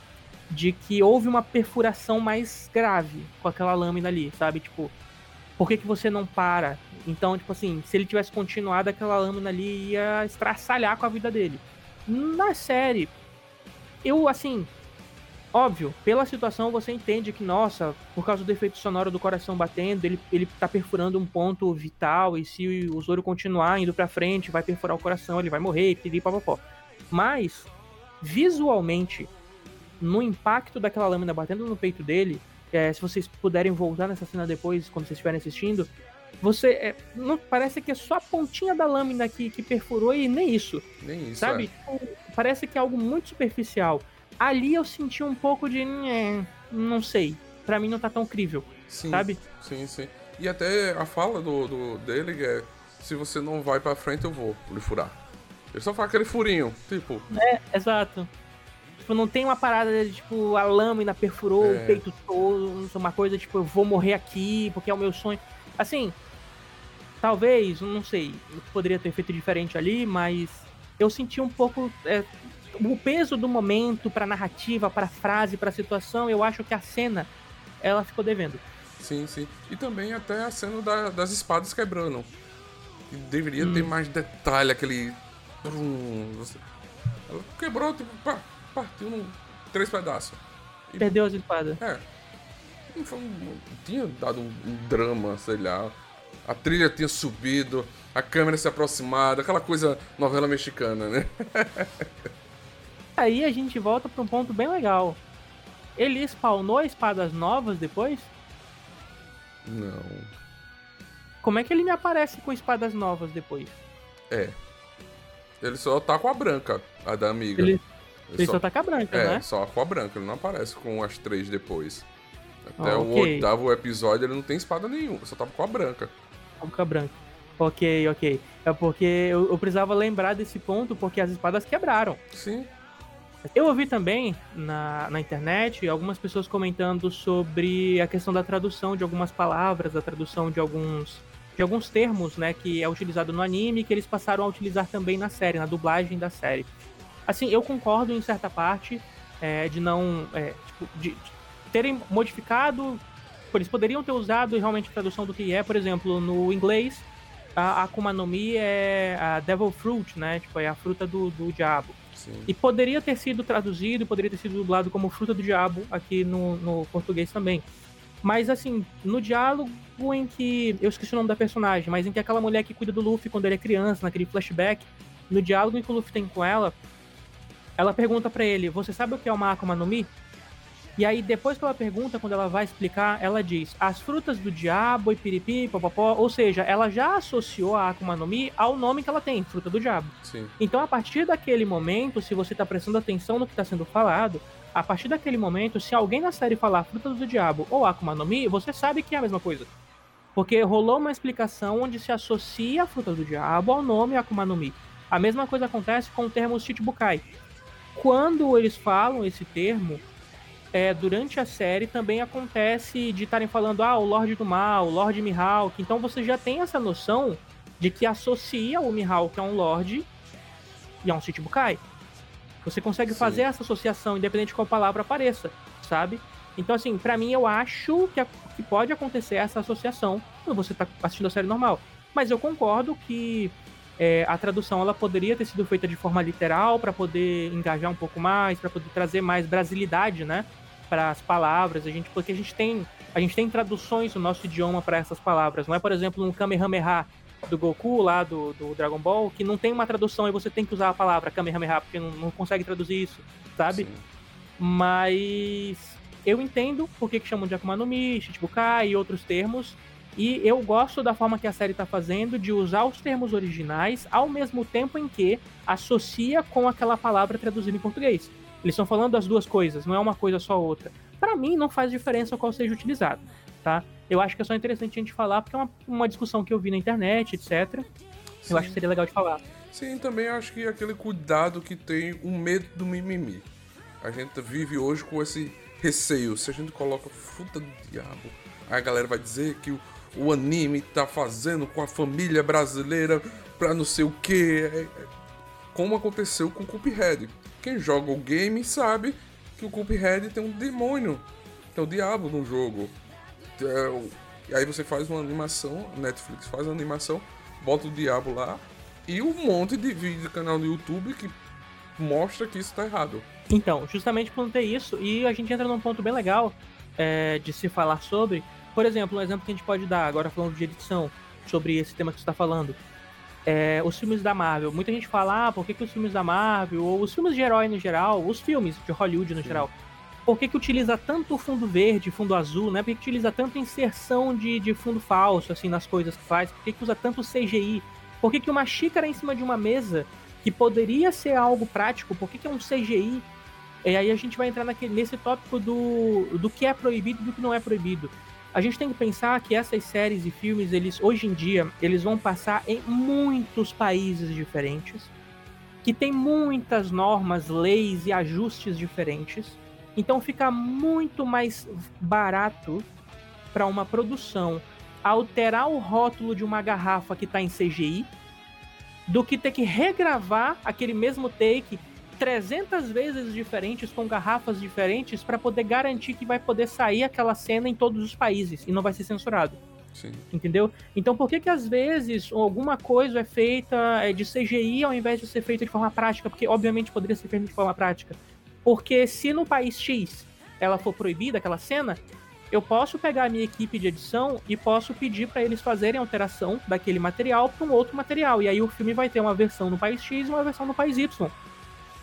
de que houve uma perfuração mais grave com aquela lâmina ali, sabe? Tipo, por que, que você não para? Então, tipo assim, se ele tivesse continuado, aquela lâmina ali ia estraçalhar com a vida dele. Na série, eu, assim, óbvio, pela situação você entende que, nossa, por causa do efeito sonoro do coração batendo, ele, ele tá perfurando um ponto vital, e se o Zoro continuar indo pra frente, vai perfurar o coração, ele vai morrer, e papapó. Mas, visualmente, no impacto daquela lâmina batendo no peito dele, é, se vocês puderem voltar nessa cena depois, quando vocês estiverem assistindo, você. É, não, parece que é só a pontinha da lâmina que, que perfurou e nem isso. Nem isso. Sabe? É. Parece que é algo muito superficial. Ali eu senti um pouco de. Não sei. Pra mim não tá tão crível. Sim, sabe? Sim, sim. E até a fala do, do dele é: se você não vai pra frente, eu vou lhe furar. Ele só faz aquele furinho, tipo. É, exato. Tipo, não tem uma parada de, tipo, a lâmina perfurou é. o peito todo, uma coisa, tipo, eu vou morrer aqui porque é o meu sonho. Assim, talvez, não sei, poderia ter feito diferente ali, mas eu senti um pouco é, o peso do momento pra narrativa, pra frase, pra situação, eu acho que a cena, ela ficou devendo. Sim, sim. E também até a cena da, das espadas quebrando. Deveria hum. ter mais detalhe, aquele. Ela quebrou, tipo, pá, partiu num três pedaços. E, Perdeu as espadas. É. Não, foi tinha dado um, um, drama, sei lá. A trilha tinha subido, a câmera se aproximado, aquela coisa novela mexicana, né? Aí a gente volta para um ponto bem legal. Ele spawnou espadas novas depois? Não. Como é que ele me aparece com espadas novas depois? É. Ele só tá com a branca, a da amiga. Ele, ele só, só tá com a branca, é, né? É, só com a branca, ele não aparece com as três depois. Até o oitavo episódio ele não tem espada nenhuma, só tava com a branca. Com a branca. Ok, ok. É porque eu, eu, precisava lembrar desse ponto, porque as espadas quebraram. Sim. Eu ouvi também na, na internet algumas pessoas comentando sobre a questão da tradução de algumas palavras, da tradução de alguns de alguns termos, né, que é utilizado no anime, que eles passaram a utilizar também na série, na dublagem da série. Assim, eu concordo em certa parte é, de não. É, tipo, de, de, terem modificado. Eles poderiam ter usado realmente a tradução do que é, por exemplo, no inglês, a Akuma no Mi é a Devil Fruit, né? Tipo, é a fruta do, do diabo. Sim. E poderia ter sido traduzido, poderia ter sido dublado como fruta do diabo aqui no, no português também. Mas assim, no diálogo em que. Eu esqueci o nome da personagem, mas em que aquela mulher que cuida do Luffy quando ele é criança, naquele flashback, no diálogo em que o Luffy tem com ela, ela pergunta para ele: Você sabe o que é uma Akuma no Mi? E aí, depois que ela pergunta, quando ela vai explicar, ela diz: As frutas do diabo e piripi, popopó. Ou seja, ela já associou a Akuma no Mi ao nome que ela tem, fruta do diabo. Sim. Então, a partir daquele momento, se você tá prestando atenção no que tá sendo falado, a partir daquele momento, se alguém na série falar fruta do diabo ou Akuma no Mi, você sabe que é a mesma coisa. Porque rolou uma explicação onde se associa a fruta do diabo ao nome Akuma no Mi. A mesma coisa acontece com o termo Shichibukai quando eles falam esse termo, é, durante a série também acontece de estarem falando, ah, o Lorde do Mal, o Lorde Mihawk. Então você já tem essa noção de que associa o Mihawk a um Lorde e a um Shichibukai. Você consegue Sim. fazer essa associação, independente de qual palavra apareça, sabe? Então, assim, para mim, eu acho que, a, que pode acontecer essa associação quando você tá assistindo a série normal. Mas eu concordo que é, a tradução ela poderia ter sido feita de forma literal para poder engajar um pouco mais, para poder trazer mais brasilidade, né, para as palavras. A gente porque a gente tem a gente tem traduções no nosso idioma para essas palavras. Não é, por exemplo, um Kamehameha do Goku lá do, do Dragon Ball que não tem uma tradução e você tem que usar a palavra Kamehameha porque não, não consegue traduzir isso, sabe? Sim. Mas eu entendo por que, que chamam de Akuma no Mi, Shichibukai e outros termos, e eu gosto da forma que a série está fazendo de usar os termos originais ao mesmo tempo em que associa com aquela palavra traduzida em português. Eles estão falando as duas coisas, não é uma coisa só outra. Para mim, não faz diferença qual seja utilizado, tá? Eu acho que é só interessante a gente falar, porque é uma, uma discussão que eu vi na internet, etc. Sim. Eu acho que seria legal de falar. Sim, também acho que aquele cuidado que tem o medo do mimimi. A gente vive hoje com esse receio. Se a gente coloca fruta do diabo, a galera vai dizer que o o anime tá fazendo com a família brasileira pra não sei o que. É, é, como aconteceu com o Cuphead. Quem joga o game sabe que o Cuphead tem um demônio, que é o diabo no jogo. E aí você faz uma animação, Netflix faz uma animação, bota o diabo lá e um monte de vídeo canal no YouTube que mostra que isso tá errado. Então, justamente por ter isso, e a gente entra num ponto bem legal é, de se falar sobre. Por exemplo, um exemplo que a gente pode dar, agora falando de edição, sobre esse tema que você está falando. É, os filmes da Marvel. Muita gente fala, ah, por que, que os filmes da Marvel, ou os filmes de herói no geral, os filmes de Hollywood no Sim. geral, por que, que utiliza tanto fundo verde, fundo azul, né? Por que, que utiliza tanto inserção de, de fundo falso, assim, nas coisas que faz? Por que, que usa tanto CGI? Por que, que uma xícara em cima de uma mesa, que poderia ser algo prático, por que, que é um CGI? E aí a gente vai entrar naquele, nesse tópico do, do que é proibido e do que não é proibido. A gente tem que pensar que essas séries e filmes, eles hoje em dia, eles vão passar em muitos países diferentes, que tem muitas normas, leis e ajustes diferentes. Então fica muito mais barato para uma produção alterar o rótulo de uma garrafa que está em CGI do que ter que regravar aquele mesmo take 300 vezes diferentes, com garrafas diferentes, para poder garantir que vai poder sair aquela cena em todos os países e não vai ser censurado. Sim. Entendeu? Então por que que às vezes alguma coisa é feita é, de CGI ao invés de ser feita de forma prática? Porque obviamente poderia ser feita de forma prática. Porque se no país X ela for proibida, aquela cena, eu posso pegar a minha equipe de edição e posso pedir para eles fazerem alteração daquele material para um outro material. E aí o filme vai ter uma versão no país X e uma versão no país Y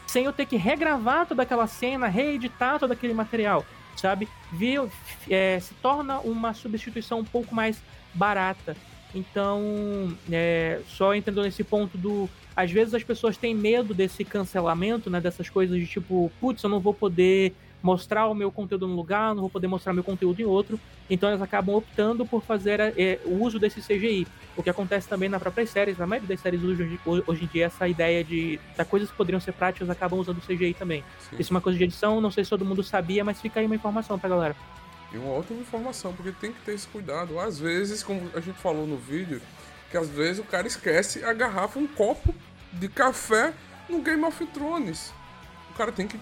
sem eu ter que regravar toda aquela cena, reeditar todo aquele material, sabe? Viu, é, se torna uma substituição um pouco mais barata. Então, é, só entendendo nesse ponto do. Às vezes as pessoas têm medo desse cancelamento, né? Dessas coisas de tipo, putz, eu não vou poder mostrar o meu conteúdo num lugar, não vou poder mostrar meu conteúdo em outro. Então elas acabam optando por fazer é, o uso desse CGI. O que acontece também na própria séries, na maioria das séries hoje, hoje em dia, essa ideia de da coisas que poderiam ser práticas acabam usando CGI também. Sim. Isso é uma coisa de edição, não sei se todo mundo sabia, mas fica aí uma informação pra galera. E uma outra informação, porque tem que ter esse cuidado. Às vezes, como a gente falou no vídeo, que às vezes o cara esquece a garrafa, um copo de café no Game of Thrones. O cara tem que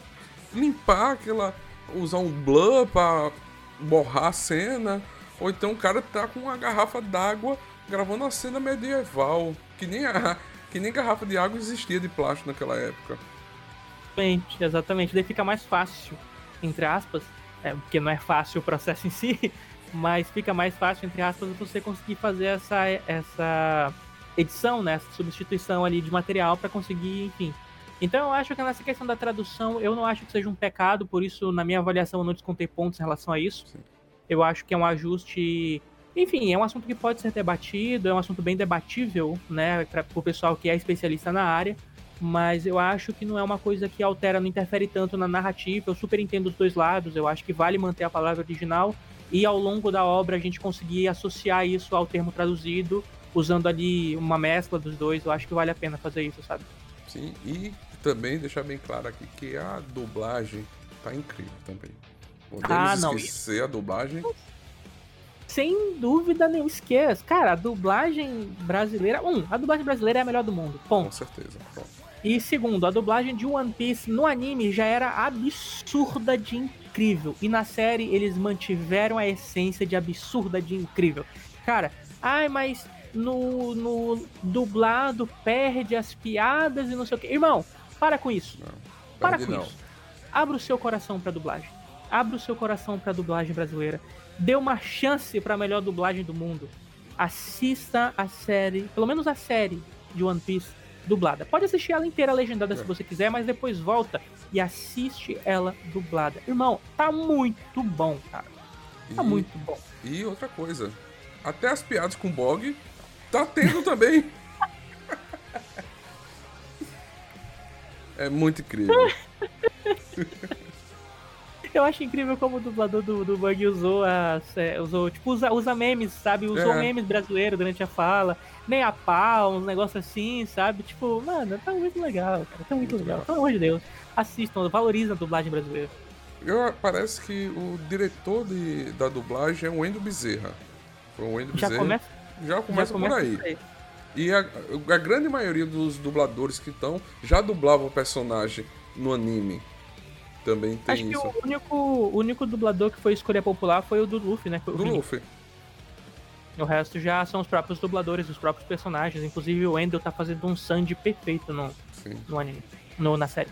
limpar aquela. usar um blur pra borrar a cena. Ou então o cara tá com uma garrafa d'água gravando uma cena medieval. Que nem, a, que nem garrafa de água existia de plástico naquela época. Exatamente, exatamente. Daí fica mais fácil, entre aspas, é, porque não é fácil o processo em si, mas fica mais fácil, entre aspas, você conseguir fazer essa, essa edição, né, essa substituição ali de material para conseguir, enfim, então eu acho que nessa questão da tradução, eu não acho que seja um pecado, por isso, na minha avaliação, eu não descontei pontos em relação a isso. Sim. Eu acho que é um ajuste. Enfim, é um assunto que pode ser debatido, é um assunto bem debatível, né, para o pessoal que é especialista na área, mas eu acho que não é uma coisa que altera, não interfere tanto na narrativa. Eu super entendo os dois lados, eu acho que vale manter a palavra original e ao longo da obra a gente conseguir associar isso ao termo traduzido, usando ali uma mescla dos dois. Eu acho que vale a pena fazer isso, sabe? Sim, e também deixar bem claro aqui que a dublagem tá incrível também. Podemos ah, não. esquecer a dublagem. Sem dúvida nenhuma, esquece. Cara, a dublagem brasileira. Um, a dublagem brasileira é a melhor do mundo. Ponto. Com certeza. Pronto. E segundo, a dublagem de One Piece no anime já era absurda de incrível. E na série eles mantiveram a essência de absurda de incrível. Cara, ai, mas no, no dublado perde as piadas e não sei o que. Irmão, para com isso. Não, para com não. isso. Abra o seu coração pra dublagem. Abra o seu coração pra dublagem brasileira. Dê uma chance pra melhor dublagem do mundo. Assista a série, pelo menos a série de One Piece dublada. Pode assistir ela inteira legendada é. se você quiser, mas depois volta e assiste ela dublada. Irmão, tá muito bom, cara. Tá e, muito bom. E outra coisa, até as piadas com Bog tá tendo também. É muito incrível. Eu acho incrível como o dublador do, do Bug usou as. É, usou, tipo, usa, usa memes, sabe? Usou é. memes brasileiros durante a fala. Nem a pau, uns negócios assim, sabe? Tipo, mano, tá muito legal, cara. Tá muito, muito legal. legal. Pelo amor de Deus. Assistam, valorizem a dublagem brasileira. Eu, parece que o diretor de, da dublagem é o Wendel Bezerra. Foi o Wendel já Bezerra. Começa, já começa, já começa por aí. aí. E a, a grande maioria dos dubladores que estão já dublavam o personagem no anime. Também tem Acho isso. que o único, o único dublador que foi escolha popular foi o do Luffy, né? Do. Luffy. O resto já são os próprios dubladores, os próprios personagens. Inclusive o Endel tá fazendo um Sandy perfeito no, Sim. no anime. No, na série.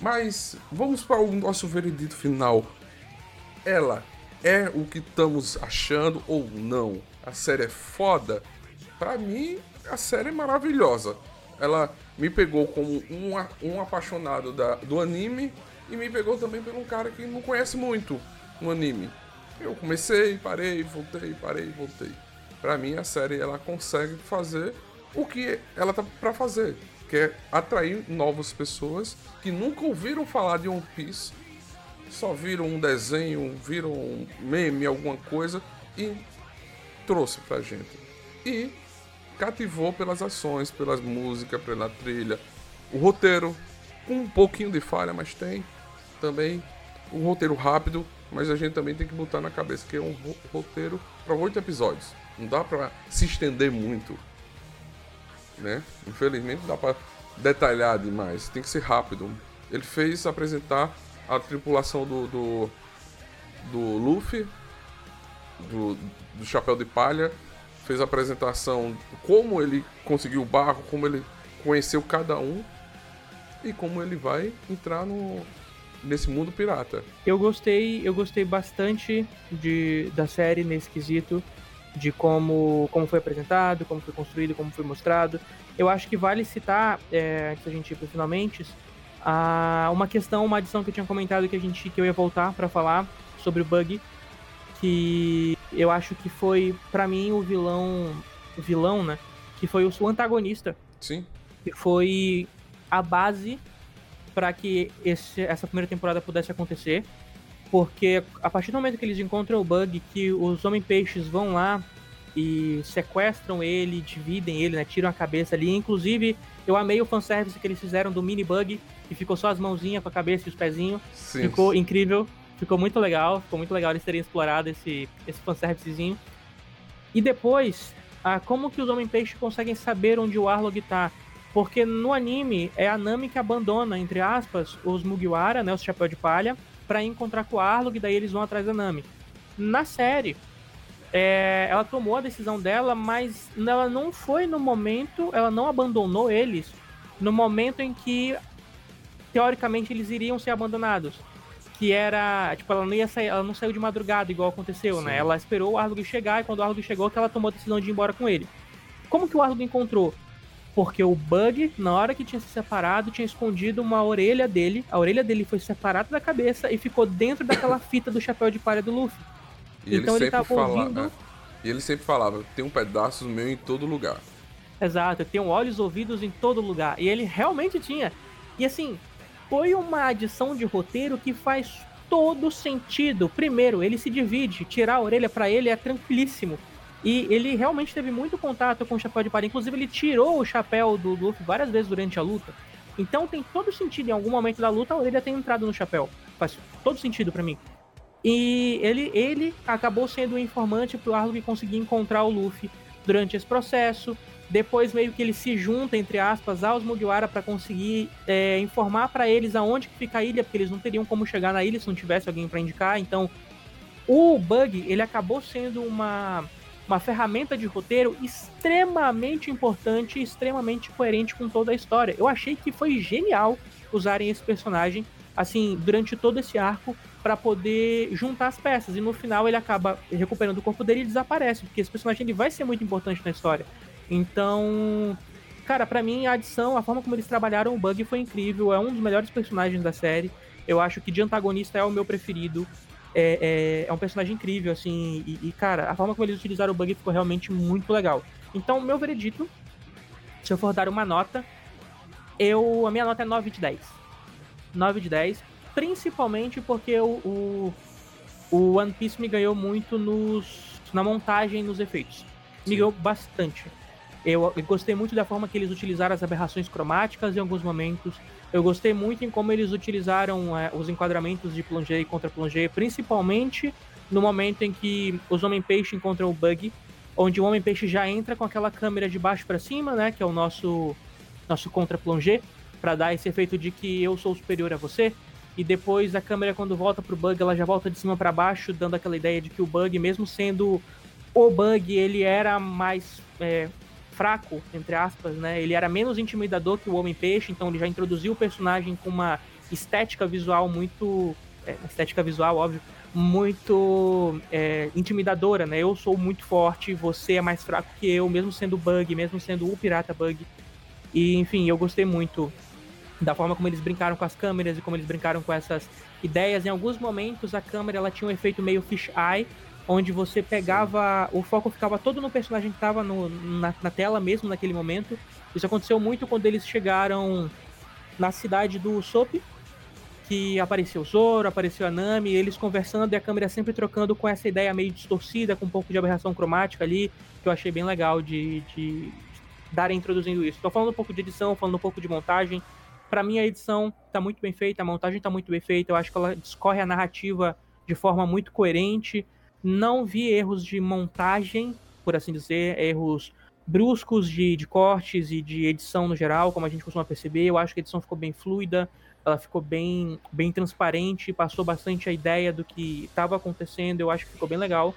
Mas vamos para o nosso veredito final. Ela é o que estamos achando ou não? A série é foda? Pra mim, a série é maravilhosa. Ela me pegou como um, um apaixonado da- do anime e me pegou também um cara que não conhece muito o anime. Eu comecei, parei, voltei, parei, voltei. Pra mim, a série ela consegue fazer o que ela tá pra fazer, que é atrair novas pessoas que nunca ouviram falar de One Piece, só viram um desenho, viram um meme, alguma coisa e trouxe pra gente. E cativou pelas ações, pelas músicas, pela trilha, o roteiro, com um pouquinho de falha, mas tem também um roteiro rápido, mas a gente também tem que botar na cabeça que é um ro- roteiro para oito episódios. Não dá pra se estender muito, né? Infelizmente não dá pra detalhar demais, tem que ser rápido. Ele fez apresentar a tripulação do, do, do Luffy, do, do Chapéu de Palha, fez a apresentação como ele conseguiu o barco, como ele conheceu cada um e como ele vai entrar no, nesse mundo pirata. Eu gostei, eu gostei bastante de, da série nesse quesito, de como, como foi apresentado, como foi construído, como foi mostrado. Eu acho que vale citar, é, antes da gente ir para finalmente, a, uma questão, uma adição que eu tinha comentado que a gente que eu ia voltar para falar sobre o bug, que eu acho que foi para mim o vilão, o vilão, né? Que foi o, o antagonista Sim, que foi a base para que esse- essa primeira temporada pudesse acontecer. Porque a partir do momento que eles encontram o bug, que os Homem-Peixes vão lá e sequestram ele, dividem ele, né, tiram a cabeça ali. Inclusive, eu amei o fanservice que eles fizeram do mini bug, que ficou só as mãozinhas com a cabeça e os pezinhos. sim. Ficou incrível, ficou muito legal, ficou muito legal eles terem explorado esse, esse fanservicezinho. E depois, ah, como que os Homem-Peixe conseguem saber onde o Arlong tá? Porque no anime é a Nami que abandona, entre aspas, os Mugiwara, né, os Chapéu de Palha, pra ir encontrar com o Arlong, daí eles vão atrás da Nami. Na série, é, ela tomou a decisão dela, mas ela não foi no momento, ela não abandonou eles no momento em que teoricamente eles iriam ser abandonados. Que era, tipo, ela não ia sair, ela não saiu de madrugada igual aconteceu, Sim. né? Ela esperou o Arlong chegar e quando o Arlong chegou que ela tomou a decisão de ir embora com ele. Como que o Arlong encontrou? Porque o Bug, na hora que tinha se separado, tinha escondido uma orelha dele. A orelha dele foi separada da cabeça e ficou dentro daquela fita do chapéu de palha do Luffy. E então ele ele sempre tava falava. ouvindo- E ele sempre falava, tem um pedaço meu em todo lugar. Exato, tem olhos ouvidos em todo lugar. E ele realmente tinha. E assim, foi uma adição de roteiro que faz todo sentido. Primeiro, ele se divide, tirar a orelha pra ele é tranquilíssimo. E ele realmente teve muito contato com o chapéu de palha. Inclusive, ele tirou o chapéu do Luffy várias vezes durante a luta. Então tem todo sentido em algum momento da luta a orelha ter entrado no chapéu. Faz todo sentido pra mim. E ele, ele acabou sendo o informante pro Arlong conseguir encontrar o Luffy durante esse processo. Depois meio que ele se junta, entre aspas, aos Mugiwara para conseguir é, informar para eles aonde que fica a ilha, porque eles não teriam como chegar na ilha se não tivesse alguém para indicar. Então, o Bug, ele acabou sendo uma, uma ferramenta de roteiro extremamente importante e extremamente coerente com toda a história. Eu achei que foi genial usarem esse personagem assim durante todo esse arco para poder juntar as peças e no final ele acaba recuperando o corpo dele e desaparece, porque esse personagem ele vai ser muito importante na história. Então, cara, para mim a adição, a forma como eles trabalharam o Bug foi incrível, é um dos melhores personagens da série. Eu acho que de antagonista é o meu preferido. É, é, é um personagem incrível, assim, e, e, cara, a forma como eles utilizaram o Bug ficou realmente muito legal. Então, meu veredito, se eu for dar uma nota, eu a minha nota é 9 de 10. 9 de 10, principalmente porque o, o, o One Piece me ganhou muito nos, na montagem nos efeitos. Me ganhou bastante. Eu, gostei muito da forma que eles utilizaram as aberrações cromáticas em alguns momentos. Eu gostei muito em como eles utilizaram é, os enquadramentos de plongé e contra plongé, principalmente no momento em que os Homem-Peixe encontram o Bug, onde o Homem-Peixe já entra com aquela câmera de baixo para cima, né, que é o nosso nosso contra plongé, para dar esse efeito de que eu sou superior a você. E depois a câmera quando volta pro Bug, ela já volta de cima para baixo, dando aquela ideia de que o Bug, mesmo sendo o Bug, ele era mais é, fraco, entre aspas, né? Ele era menos intimidador que o Homem-Peixe, então ele já introduziu o personagem com uma estética visual muito. É, estética visual, óbvio, muito é, intimidadora, né? Eu sou muito forte, você é mais fraco que eu, mesmo sendo Bug, mesmo sendo o Pirata Bug. E, enfim, eu gostei muito da forma como eles brincaram com as câmeras e como eles brincaram com essas ideias. Em alguns momentos, a câmera ela tinha um efeito meio fish eye, onde você pegava. O foco ficava todo no personagem que estava na, na tela mesmo naquele momento. Isso aconteceu muito quando eles chegaram na cidade do Sop, que apareceu o Zoro, apareceu a Nami, eles conversando e a câmera sempre trocando com essa ideia meio distorcida, com um pouco de aberração cromática ali, que eu achei bem legal de, de darem introduzindo isso. Estou falando um pouco de edição, falando um pouco de montagem. Para mim a edição está muito bem feita, a montagem está muito bem feita, eu acho que ela discorre a narrativa de forma muito coerente. Não vi erros de montagem, por assim dizer, erros bruscos de, de cortes e de edição no geral, como a gente costuma perceber. Eu acho que a edição ficou bem fluida, ela ficou bem, bem transparente, passou bastante a ideia do que estava acontecendo, eu acho que ficou bem legal.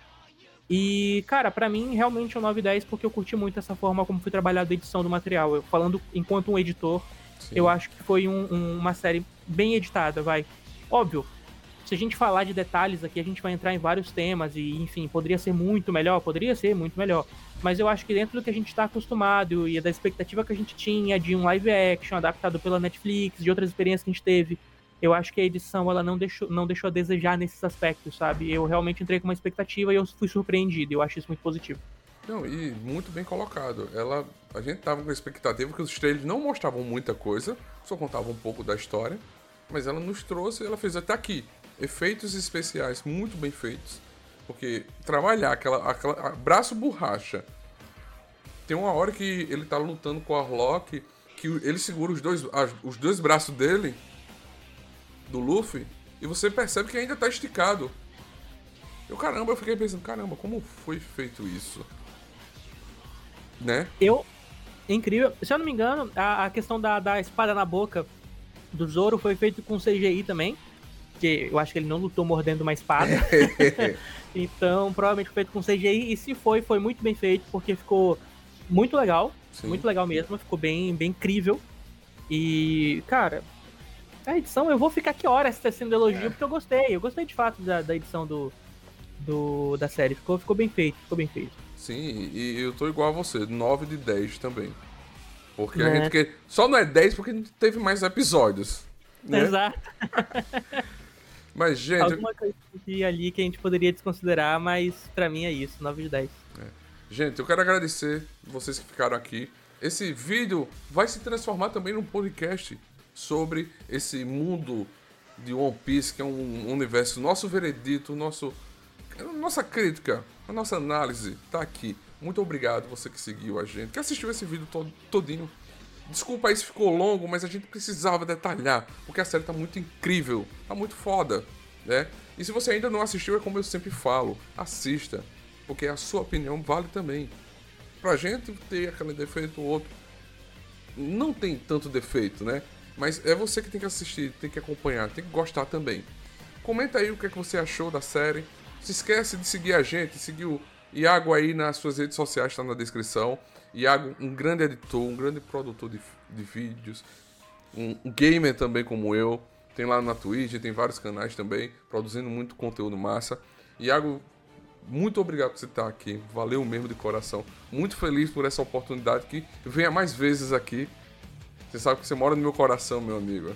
E, cara, para mim realmente é um 9 10 porque eu curti muito essa forma como foi trabalhada a edição do material. Eu falando enquanto um editor, Sim. eu acho que foi um, um, uma série bem editada, vai. Óbvio, se a gente falar de detalhes aqui, a gente vai entrar em vários temas e, enfim, poderia ser muito melhor, poderia ser muito melhor. Mas eu acho que dentro do que a gente está acostumado e da expectativa que a gente tinha de um live action adaptado pela Netflix, de outras experiências que a gente teve, eu acho que a edição ela não deixou, não deixou a desejar nesses aspectos, sabe? Eu realmente entrei com uma expectativa e eu fui surpreendido. Eu acho isso muito positivo. Não, e muito bem colocado. Ela, a gente tava com a expectativa que os trailers não mostravam muita coisa, só contavam um pouco da história, mas ela nos trouxe, ela fez até aqui efeitos especiais muito bem feitos, porque trabalhar aquela, aquela braço borracha. Tem uma hora que ele tá lutando com a Arlok, que ele segura os dois, os dois braços dele do Luffy e você percebe que ainda tá esticado. Eu, caramba, eu fiquei pensando, caramba, como foi feito isso? Né? Eu. Incrível. Se eu não me engano, a, a questão da, da espada na boca do Zoro foi feito com CGI também. Que eu acho que ele não lutou mordendo uma espada. então, provavelmente foi feito com CGI. E se foi, foi muito bem feito, porque ficou muito legal. Sim. Muito legal mesmo. Ficou bem, bem incrível. E, cara, a edição, eu vou ficar aqui horas tecendo elogio, é. porque eu gostei. Eu gostei de fato da, da edição do, do, da série. Ficou, ficou bem feito, ficou bem feito. Sim, e eu tô igual a você, 9 de 10 também. Porque é. a gente que só não é 10 porque não teve mais episódios. Né? Exato. mas, gente. Alguma coisa ali que a gente poderia desconsiderar, mas para mim é isso, 9 de 10. É. Gente, eu quero agradecer vocês que ficaram aqui. Esse vídeo vai se transformar também num podcast sobre esse mundo de One Piece, que é um universo, nosso veredito, nosso, nossa crítica, a nossa análise tá aqui. Muito obrigado você que seguiu a gente, que assistiu esse vídeo todo, todinho. Desculpa aí se ficou longo, mas a gente precisava detalhar, porque a série tá muito incrível, tá muito foda, né? E se você ainda não assistiu, é como eu sempre falo, assista, porque a sua opinião vale também. Pra gente ter aquele defeito ou outro, não tem tanto defeito, né? Mas é você que tem que assistir, tem que acompanhar, tem que gostar também. Comenta aí o que, é que você achou da série. Se esquece de seguir a gente, seguir o, Iago aí nas suas redes sociais está na descrição. Iago, um grande editor, um grande produtor de, de vídeos, um, gamer também como eu. Tem lá na Twitch, tem vários canais também, produzindo muito conteúdo massa. Iago, muito obrigado por você estar aqui. Valeu mesmo de coração. Muito feliz por essa oportunidade que venha mais vezes aqui. Você sabe que você mora no meu coração, meu amigo.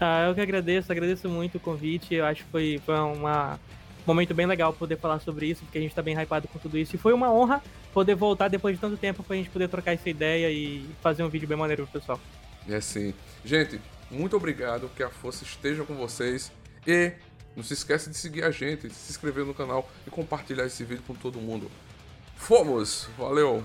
Ah, eu que agradeço, agradeço muito o convite. Eu acho que foi, foi uma, um momento bem legal poder falar sobre isso, porque a gente tá bem hypado com tudo isso. E foi uma honra poder voltar depois de tanto tempo pra gente poder trocar essa ideia e fazer um vídeo bem maneiro pro pessoal. É sim. Gente, muito obrigado, que a força esteja com vocês e não se esqueça de seguir a gente, se inscrever no canal e compartilhar esse vídeo com todo mundo. Fomos! Valeu!